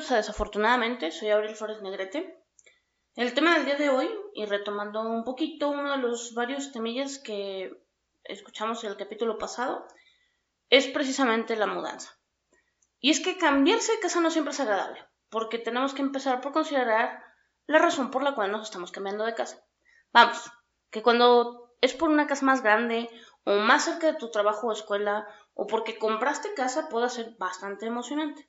bienvenidos a Desafortunadamente, soy Abril Flores Negrete. El tema del día de hoy, y retomando un poquito uno de los varios temillas que escuchamos en el capítulo pasado, es precisamente la mudanza. Y es que cambiarse de casa no siempre es agradable, porque tenemos que empezar por considerar la razón por la cual nos estamos cambiando de casa. Vamos, que cuando es por una casa más grande o más cerca de tu trabajo o escuela o porque compraste casa puede ser bastante emocionante.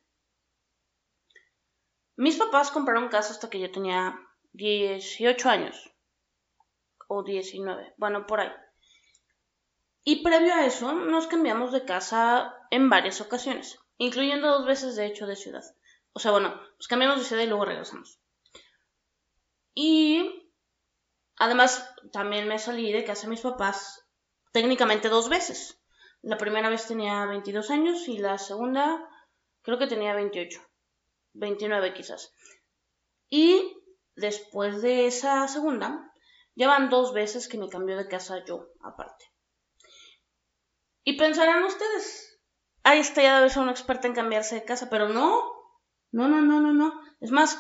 Mis papás compraron casa hasta que yo tenía 18 años. O 19. Bueno, por ahí. Y previo a eso nos cambiamos de casa en varias ocasiones, incluyendo dos veces de hecho de ciudad. O sea, bueno, nos cambiamos de ciudad y luego regresamos. Y además también me salí de casa de mis papás técnicamente dos veces. La primera vez tenía 22 años y la segunda creo que tenía 28. 29 quizás. Y después de esa segunda, ya van dos veces que me cambió de casa yo, aparte. Y pensarán ustedes, ahí está ya debe ser una experta en cambiarse de casa, pero no, no, no, no, no, no. Es más,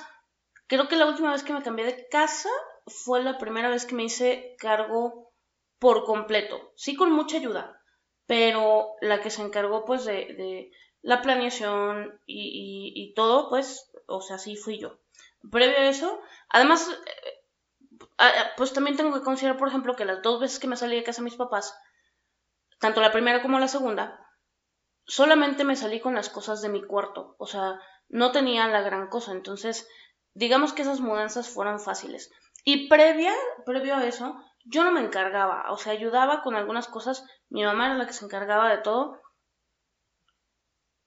creo que la última vez que me cambié de casa fue la primera vez que me hice cargo por completo, sí con mucha ayuda, pero la que se encargó pues de la planeación y, todo, pues, o sea, sí fui yo. Previo a eso, además, eh, pues también tengo que considerar, por ejemplo, que las dos veces que me salí de casa de mis papás, tanto la primera como la segunda, solamente me salí con las cosas de mi cuarto, o sea, no tenía la gran cosa, entonces, digamos que esas mudanzas fueron fáciles. Y previa, previo a eso, yo no me encargaba, o sea, ayudaba con algunas cosas, mi mamá era la que se encargaba de todo,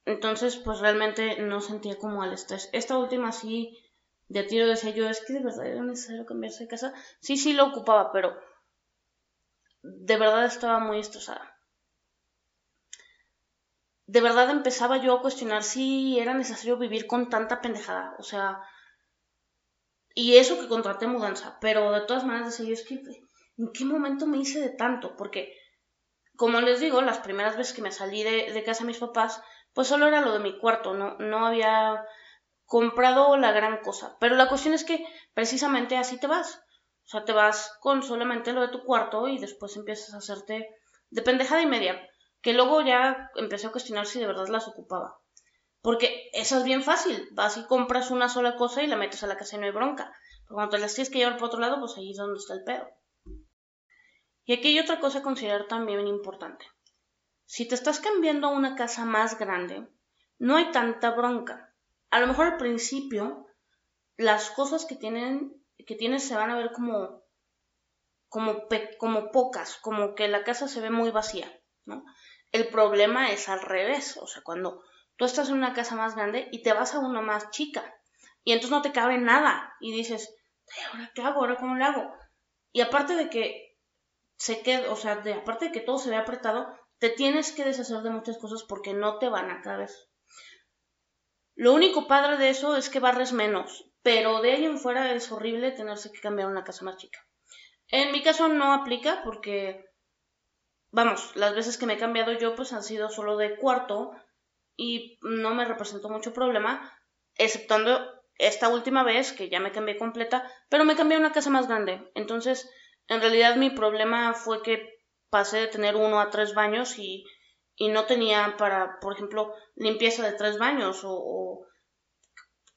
entonces, pues realmente no sentía como al estrés. Esta última sí, de tiro decía yo, es que de verdad era necesario cambiarse de casa. Sí, sí lo ocupaba, pero de verdad estaba muy estresada. De verdad empezaba yo a cuestionar si era necesario vivir con tanta pendejada. O sea, y eso que contraté mudanza, pero de todas maneras decía yo, es que, ¿en qué momento me hice de tanto? Porque, como les digo, las primeras veces que me salí de, de casa de mis papás, pues solo era lo de mi cuarto, no, no había comprado la gran cosa. Pero la cuestión es que precisamente así te vas. O sea, te vas con solamente lo de tu cuarto y después empiezas a hacerte de pendejada y media. Que luego ya empecé a cuestionar si de verdad las ocupaba. Porque esa es bien fácil. Vas y compras una sola cosa y la metes a la casa y no hay bronca. Pero cuando te las tienes que llevar por otro lado, pues ahí es donde está el pedo. Y aquí hay otra cosa a considerar también importante. Si te estás cambiando a una casa más grande, no hay tanta bronca. A lo mejor al principio las cosas que tienen que tienes se van a ver como como, como pocas, como que la casa se ve muy vacía, ¿no? El problema es al revés, o sea, cuando tú estás en una casa más grande y te vas a una más chica y entonces no te cabe nada y dices, ¿ahora qué hago? ¿Ahora cómo lo hago? Y aparte de que se o sea, de, aparte de que todo se ve apretado, te tienes que deshacer de muchas cosas porque no te van a caber. Lo único padre de eso es que barres menos, pero de ahí en fuera es horrible tenerse que cambiar una casa más chica. En mi caso no aplica porque, vamos, las veces que me he cambiado yo pues han sido solo de cuarto y no me representó mucho problema, exceptuando esta última vez que ya me cambié completa, pero me cambié a una casa más grande. Entonces, en realidad mi problema fue que pasé de tener uno a tres baños y, no tenía para, por ejemplo, limpieza de tres baños o,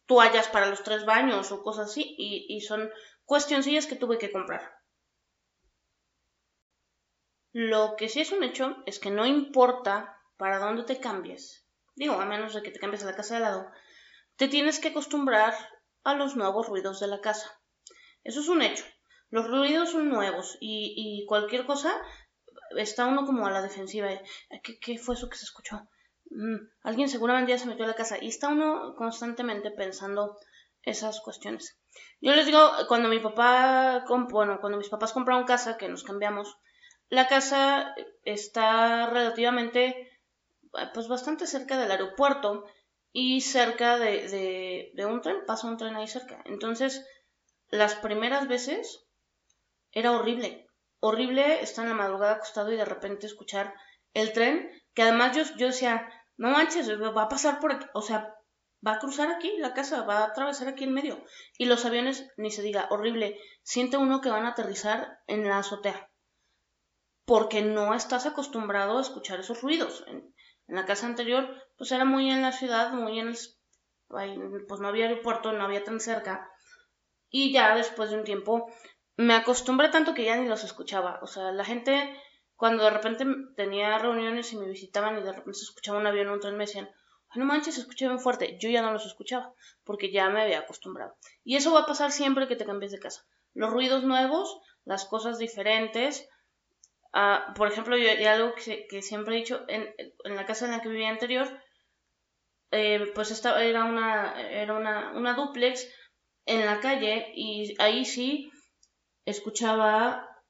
toallas para los tres baños o cosas así y, y son cuestioncillas que tuve que comprar. Lo que sí es un hecho es que no importa para dónde te cambies, digo, a menos de que te cambies a la casa de lado, te tienes que acostumbrar a los nuevos ruidos de la casa. Eso es un hecho. Los ruidos son nuevos y, y cualquier cosa está uno como a la defensiva. ¿Qué, fue eso que se escuchó? Mm, alguien seguramente ya se metió a la casa y está uno constantemente pensando esas cuestiones. Yo les digo, cuando mi papá, bueno, cuando mis papás compraron casa, que nos cambiamos, la casa está relativamente, pues bastante cerca del aeropuerto y cerca de, de, de un tren, pasa un tren ahí cerca. Entonces, las primeras veces era horrible horrible estar en la madrugada acostado y de repente escuchar el tren, que además yo, yo decía, no manches, va a pasar por aquí, o sea, va a cruzar aquí la casa, va a atravesar aquí en medio. Y los aviones, ni se diga, horrible, siente uno que van a aterrizar en la azotea. Porque no estás acostumbrado a escuchar esos ruidos. En, la casa anterior, pues era muy en la ciudad, muy en el... Pues no había aeropuerto, no había tan cerca. Y ya después de un tiempo me acostumbré tanto que ya ni los escuchaba. O sea, la gente, cuando de repente tenía reuniones y me visitaban y de repente se escuchaba un avión o un tren, me decían, no manches, se escucha bien fuerte. Yo ya no los escuchaba porque ya me había acostumbrado. Y eso va a pasar siempre que te cambies de casa. Los ruidos nuevos, las cosas diferentes. Ah, por ejemplo, yo, algo que, siempre he dicho, en, la casa en la que vivía anterior, eh, pues esta era una, era una, una duplex en la calle y ahí sí escuchaba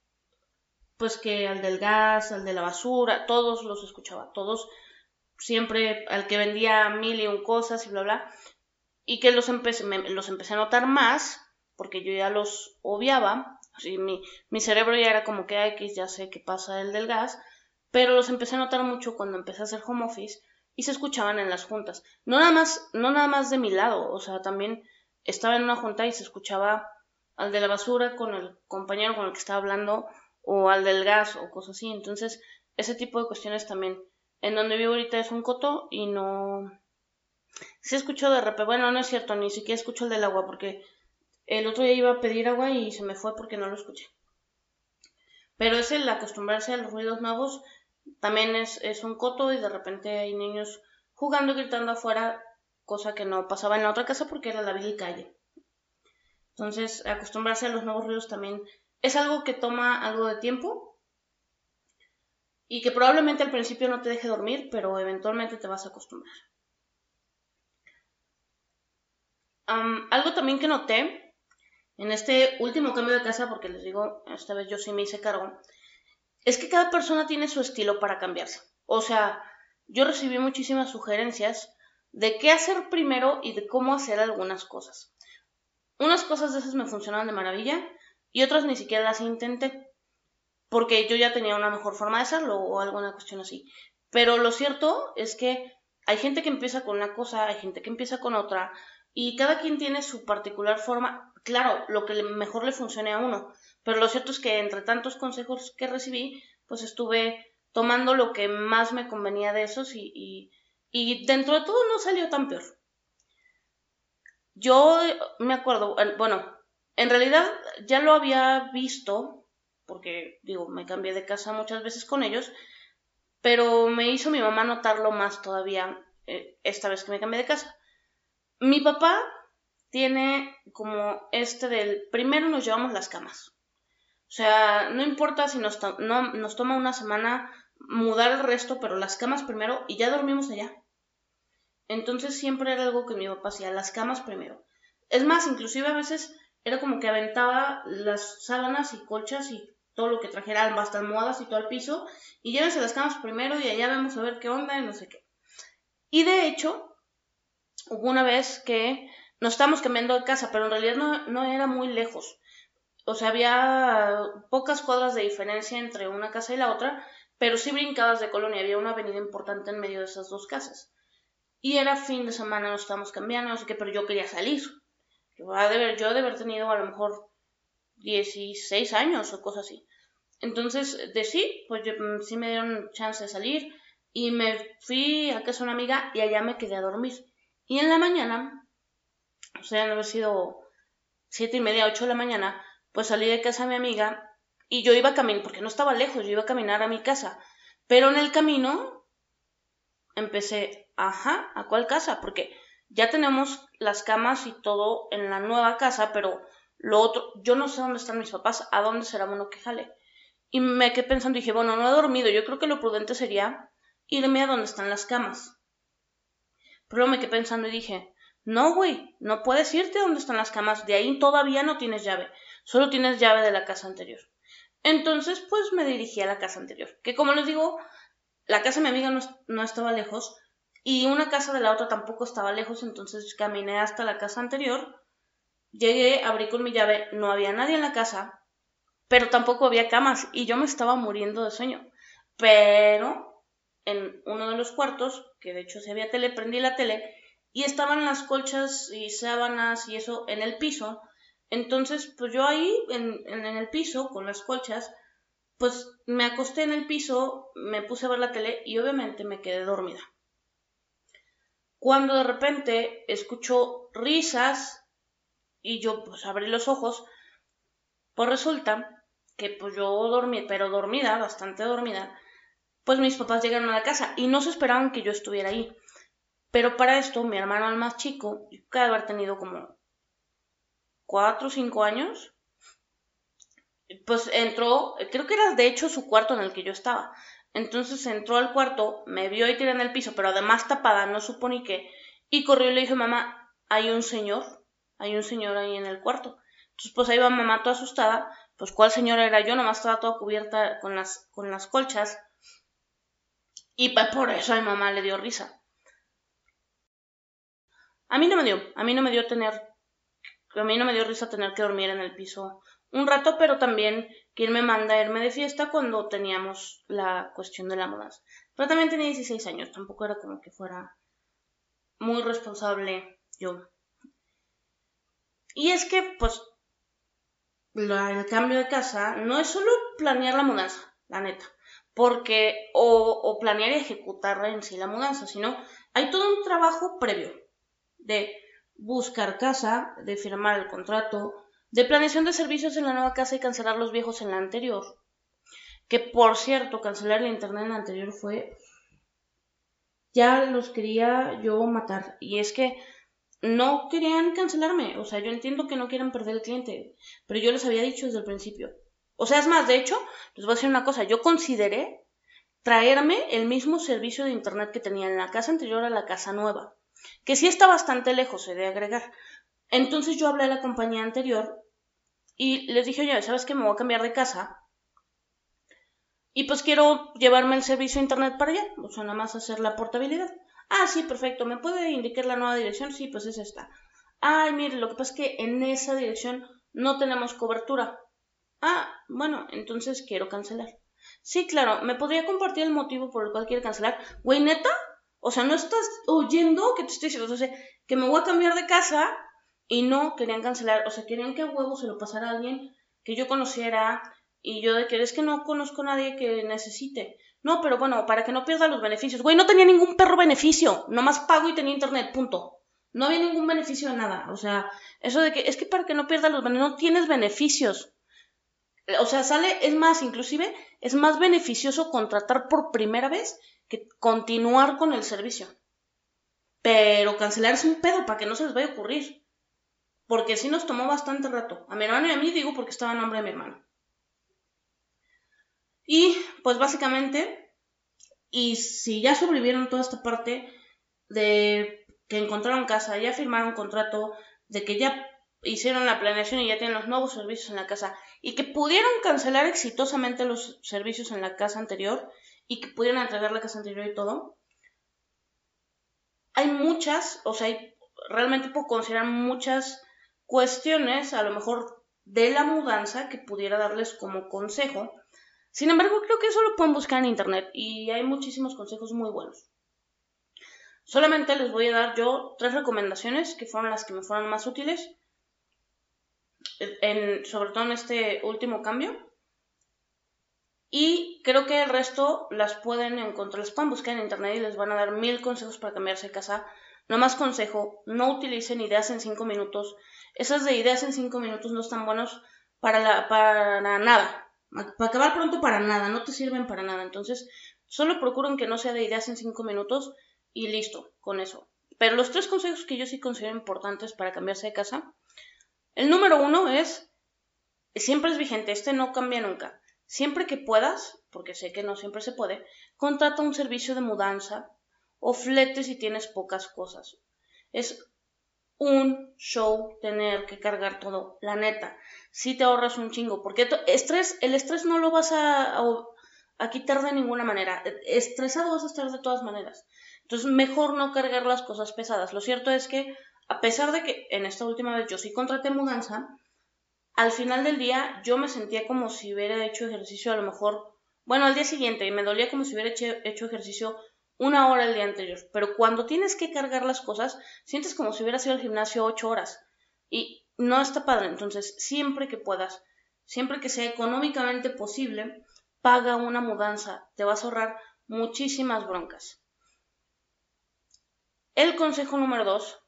pues que al del gas, al de la basura, todos los escuchaba, todos siempre al que vendía mil y un cosas y bla, bla, y que los empecé, los empecé a notar más, porque yo ya los obviaba, así mi, mi cerebro ya era como que X, ya sé qué pasa el del gas, pero los empecé a notar mucho cuando empecé a hacer home office y se escuchaban en las juntas. No nada más, no nada más de mi lado, o sea, también estaba en una junta y se escuchaba al de la basura con el compañero con el que estaba hablando o al del gas o cosas así. Entonces, ese tipo de cuestiones también en donde vivo ahorita es un coto y no... Se escuchó de repente, bueno, no es cierto, ni siquiera escucho el del agua porque el otro día iba a pedir agua y se me fue porque no lo escuché. Pero es el acostumbrarse a los ruidos nuevos, también es, es un coto y de repente hay niños jugando, gritando afuera, cosa que no pasaba en la otra casa porque era la vil calle. Entonces, acostumbrarse a los nuevos ruidos también es algo que toma algo de tiempo, y que probablemente al principio no te deje dormir, pero eventualmente te vas a acostumbrar. algo también que noté en este último cambio de casa, porque les digo, esta vez yo sí me hice cargo, es que cada persona tiene su estilo para cambiarse. O sea, yo recibí muchísimas sugerencias de qué hacer primero y de cómo hacer algunas cosas. Unas cosas de esas me funcionaron de maravilla y otras ni siquiera las intenté porque yo ya tenía una mejor forma de hacerlo o alguna cuestión así. Pero lo cierto es que hay gente que empieza con una cosa, hay gente que empieza con otra, y cada quien tiene su particular forma, claro, lo que mejor le funcione a uno. Pero lo cierto es que entre tantos consejos que recibí, pues estuve tomando lo que más me convenía de esos y, y dentro de todo no salió tan peor. Yo me acuerdo, bueno, en realidad ya lo había visto porque digo, me cambié de casa muchas veces con ellos, pero me hizo mi mamá notarlo más todavía eh, esta vez que me cambié de casa. Mi papá tiene como este del primero nos llevamos las camas. O sea, no importa si nos, no, nos toma una semana mudar el resto, pero las camas primero y ya dormimos allá. Entonces siempre era algo que mi papá hacía, las camas primero. Es más, inclusive a veces era como que aventaba las sábanas y colchas y todo lo que trajeran, hasta almohadas y todo el piso, y llévense las camas primero y allá vamos a ver qué onda y no sé qué. Y de hecho, hubo una vez que nos estábamos cambiando de casa, pero en realidad no, no era muy lejos. O sea, había pocas cuadras de diferencia entre una casa y la otra, pero sí brincadas de colonia, había una avenida importante en medio de esas dos casas. Y era fin de semana, nos estábamos cambiando, no sé qué, pero yo quería salir. Yo de, ver, yo de haber tenido a lo mejor 16 años o cosas así. Entonces, de sí, pues mm, sí me dieron chance de salir y me fui a casa de una amiga y allá me quedé a dormir. Y en la mañana, o sea, no haber sido siete y media, ocho de la mañana, pues salí de casa de mi amiga y yo iba a caminar, porque no estaba lejos, yo iba a caminar a mi casa. Pero en el camino empecé, ajá, ¿a cuál casa? Porque ya tenemos las camas y todo en la nueva casa, pero lo otro, yo no sé dónde están mis papás, a dónde será uno que jale. Y me quedé pensando y dije, bueno, no he dormido, yo creo que lo prudente sería irme a donde están las camas. Pero me quedé pensando y dije, no, güey, no puedes irte a donde están las camas, de ahí todavía no tienes llave, solo tienes llave de la casa anterior. Entonces, pues me dirigí a la casa anterior, que como les digo, la casa de mi amiga no, estaba lejos y una casa de la otra tampoco estaba lejos, entonces caminé hasta la casa anterior Llegué, abrí con mi llave, no había nadie en la casa, pero tampoco había camas y yo me estaba muriendo de sueño. Pero en uno de los cuartos, que de hecho se había tele, prendí la tele y estaban las colchas y sábanas y eso en el piso. Entonces, pues yo ahí, en, el piso, con las colchas, pues me acosté en el piso, me puse a ver la tele y obviamente me quedé dormida. Cuando de repente escucho risas y yo pues abrí los ojos, pues resulta que pues yo dormí, pero dormida, bastante dormida, pues mis papás llegaron a la casa y no se esperaban que yo estuviera ahí. Pero para esto, mi hermano el más chico, que haber tenido como cuatro o cinco años, pues entró, creo que era de hecho su cuarto en el que yo estaba. Entonces entró al cuarto, me vio y tiré en el piso, pero además tapada, no supo ni qué, y corrió y le dijo, mamá, hay un señor, hay un señor ahí en el cuarto. Entonces pues ahí va mamá toda asustada, pues cuál señor era yo, nomás estaba toda cubierta con las, con las colchas, y pues por eso a mi mamá le dio risa. A mí no me dio, a mí no me dio tener, a mí no me dio risa tener que dormir en el piso un rato, pero también quien me manda a irme de fiesta cuando teníamos la cuestión de la mudanza. Pero también tenía 16 años, tampoco era como que fuera muy responsable yo. Y es que, pues, el cambio de casa no es solo planear la mudanza, la neta, porque, o, o planear y ejecutar en sí la mudanza, sino hay todo un trabajo previo de buscar casa, de firmar el contrato, de planeación de servicios en la nueva casa y cancelar los viejos en la anterior. Que por cierto, cancelar el internet en la anterior fue... Ya los quería yo matar. Y es que no querían cancelarme. O sea, yo entiendo que no quieren perder el cliente. Pero yo les había dicho desde el principio. O sea, es más, de hecho, les voy a decir una cosa. Yo consideré traerme el mismo servicio de internet que tenía en la casa anterior a la casa nueva que sí está bastante lejos, he de agregar. Entonces yo hablé a la compañía anterior y les dije, oye, ¿sabes qué? Me voy a cambiar de casa. Y pues quiero llevarme el servicio de internet para allá, o sea, nada más hacer la portabilidad. Ah, sí, perfecto. ¿Me puede indicar la nueva dirección? Sí, pues es esta. Ay, mire, lo que pasa es que en esa dirección no tenemos cobertura. Ah, bueno, entonces quiero cancelar. Sí, claro, ¿me podría compartir el motivo por el cual quiere cancelar? Güey, neta, o sea, no estás oyendo que te estoy diciendo, o sea, que me voy a cambiar de casa y no querían cancelar, o sea, querían que a huevo se lo pasara a alguien que yo conociera y yo de que es que no conozco a nadie que necesite. No, pero bueno, para que no pierda los beneficios. Güey, no tenía ningún perro beneficio, nomás pago y tenía internet, punto. No había ningún beneficio de nada. O sea, eso de que es que para que no pierda los beneficios, no tienes beneficios. O sea, sale, es más, inclusive, es más beneficioso contratar por primera vez que continuar con el servicio. Pero cancelar es un pedo para que no se les vaya a ocurrir. Porque sí nos tomó bastante rato. A mi hermano y a mí digo porque estaba en nombre de mi hermano. Y pues básicamente, y si ya sobrevivieron toda esta parte de que encontraron casa, ya firmaron contrato, de que ya hicieron la planeación y ya tienen los nuevos servicios en la casa y que pudieron cancelar exitosamente los servicios en la casa anterior y que pudieran entregar la casa anterior y todo, hay muchas, o sea, realmente puedo considerar muchas cuestiones, a lo mejor de la mudanza, que pudiera darles como consejo. Sin embargo, creo que eso lo pueden buscar en internet y hay muchísimos consejos muy buenos. Solamente les voy a dar yo tres recomendaciones que fueron las que me fueron más útiles, sobre todo en este último cambio. Y creo que el resto las pueden encontrar, las pueden buscar en internet y les van a dar mil consejos para cambiarse de casa. No más consejo, no utilicen ideas en cinco minutos. Esas de ideas en cinco minutos no están buenos para, la, para nada. Para acabar pronto para nada, no te sirven para nada. Entonces, solo procuren que no sea de ideas en cinco minutos y listo, con eso. Pero los tres consejos que yo sí considero importantes para cambiarse de casa. El número uno es, siempre es vigente, este no cambia nunca Siempre que puedas, porque sé que no siempre se puede, contrata un servicio de mudanza o flete si tienes pocas cosas. Es un show tener que cargar todo, la neta. Si te ahorras un chingo, porque estrés, el estrés no lo vas a, quitar de ninguna manera. Estresado vas a estar de todas maneras. Entonces, mejor no cargar las cosas pesadas. Lo cierto es que, a pesar de que en esta última vez yo sí contraté mudanza, al final del día yo me sentía como si hubiera hecho ejercicio a lo mejor, bueno, al día siguiente me dolía como si hubiera hecho, ejercicio una hora el día anterior. Pero cuando tienes que cargar las cosas, sientes como si hubieras ido al gimnasio ocho horas. Y no está padre. Entonces, siempre que puedas, siempre que sea económicamente posible, paga una mudanza. Te vas a ahorrar muchísimas broncas. El consejo número dos.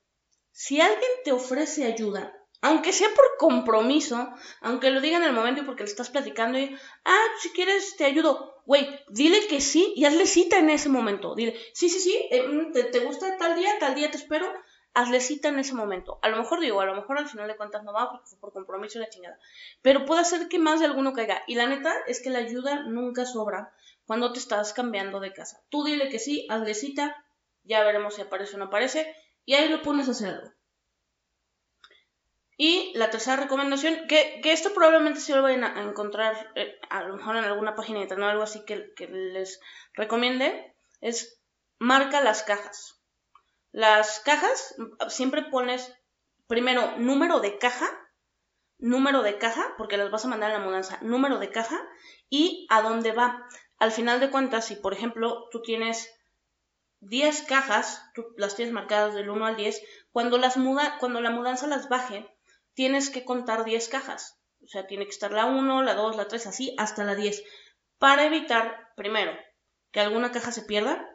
Si alguien te ofrece ayuda, aunque sea por compromiso, aunque lo diga en el momento y porque le estás platicando y, ah, si quieres te ayudo, güey, dile que sí y hazle cita en ese momento. Dile, sí, sí, sí, eh, mm, ¿te, ¿te, gusta tal día? Tal día te espero hazle cita en ese momento. A lo mejor digo, a lo mejor al final de cuentas no va porque por compromiso y la chingada. Pero puede ser que más de alguno caiga. Y la neta es que la ayuda nunca sobra cuando te estás cambiando de casa. Tú dile que sí, hazle cita, ya veremos si aparece o no aparece, y ahí lo pones a hacerlo. Y la tercera recomendación, que, esto probablemente sí lo vayan a encontrar eh, a lo mejor en alguna página de internet o algo así que, que les recomiende, es marca las cajas. Las cajas, siempre pones primero número de caja, número de caja, porque las vas a mandar en la mudanza, número de caja y a dónde va. Al final de cuentas, si por ejemplo tú tienes 10 cajas, tú las tienes marcadas del 1 al 10, cuando, las muda, cuando la mudanza las baje, tienes que contar 10 cajas. O sea, tiene que estar la 1, la 2, la 3, así hasta la 10. Para evitar, primero, que alguna caja se pierda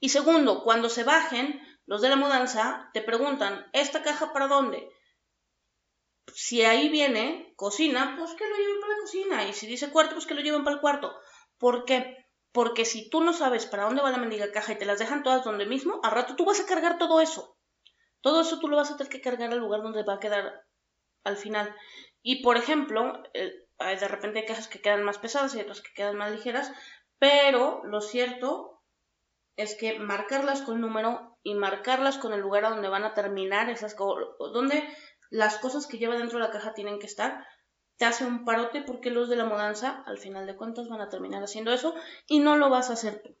y segundo, cuando se bajen, los de la mudanza te preguntan, ¿esta caja para dónde? Si ahí viene cocina, pues que lo lleven para la cocina. Y si dice cuarto, pues que lo lleven para el cuarto. ¿Por qué? Porque si tú no sabes para dónde va la mendiga caja y te las dejan todas donde mismo, al rato tú vas a cargar todo eso. Todo eso tú lo vas a tener que cargar al lugar donde va a quedar al final. Y por ejemplo, de repente hay cajas que quedan más pesadas y otras que quedan más ligeras, pero lo cierto es que marcarlas con número y marcarlas con el lugar a donde van a terminar esas cosas, donde las cosas que lleva dentro de la caja tienen que estar, te hace un parote porque los de la mudanza, al final de cuentas, van a terminar haciendo eso y no lo vas a hacer tú.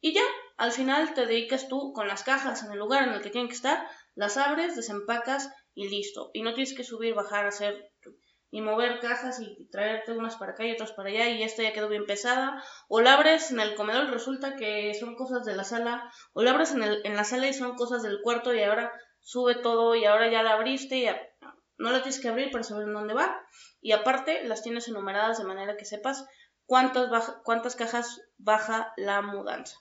Y ya, al final te dedicas tú con las cajas en el lugar en el que tienen que estar, las abres, desempacas y listo. Y no tienes que subir, bajar, hacer y mover cajas y traerte unas para acá y otras para allá y esta ya quedó bien pesada, o la abres en el comedor y resulta que son cosas de la sala, o la abres en, la sala y son cosas del cuarto y ahora sube todo y ahora ya la abriste y no la tienes que abrir para saber en dónde va y aparte las tienes enumeradas de manera que sepas cuántas, cuántas cajas baja la mudanza.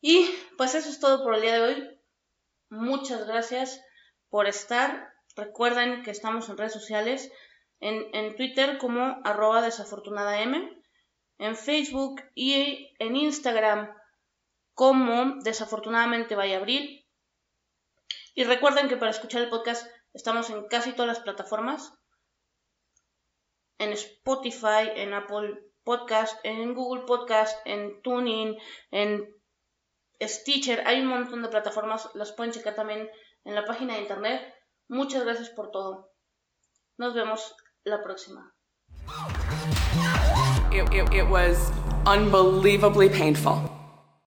Y pues eso es todo por el día de hoy. Muchas gracias por estar Recuerden que estamos en redes sociales, en, Twitter como arroba desafortunadam, en Facebook y en Instagram como desafortunadamente vaya a abrir. Y recuerden que para escuchar el podcast estamos en casi todas las plataformas, en Spotify, en Apple Podcast, en Google Podcast, en Tuning, en Stitcher, hay un montón de plataformas, las pueden checar también en la página de internet. Muchas gracias por todo. Nos vemos la próxima. It, was unbelievably painful.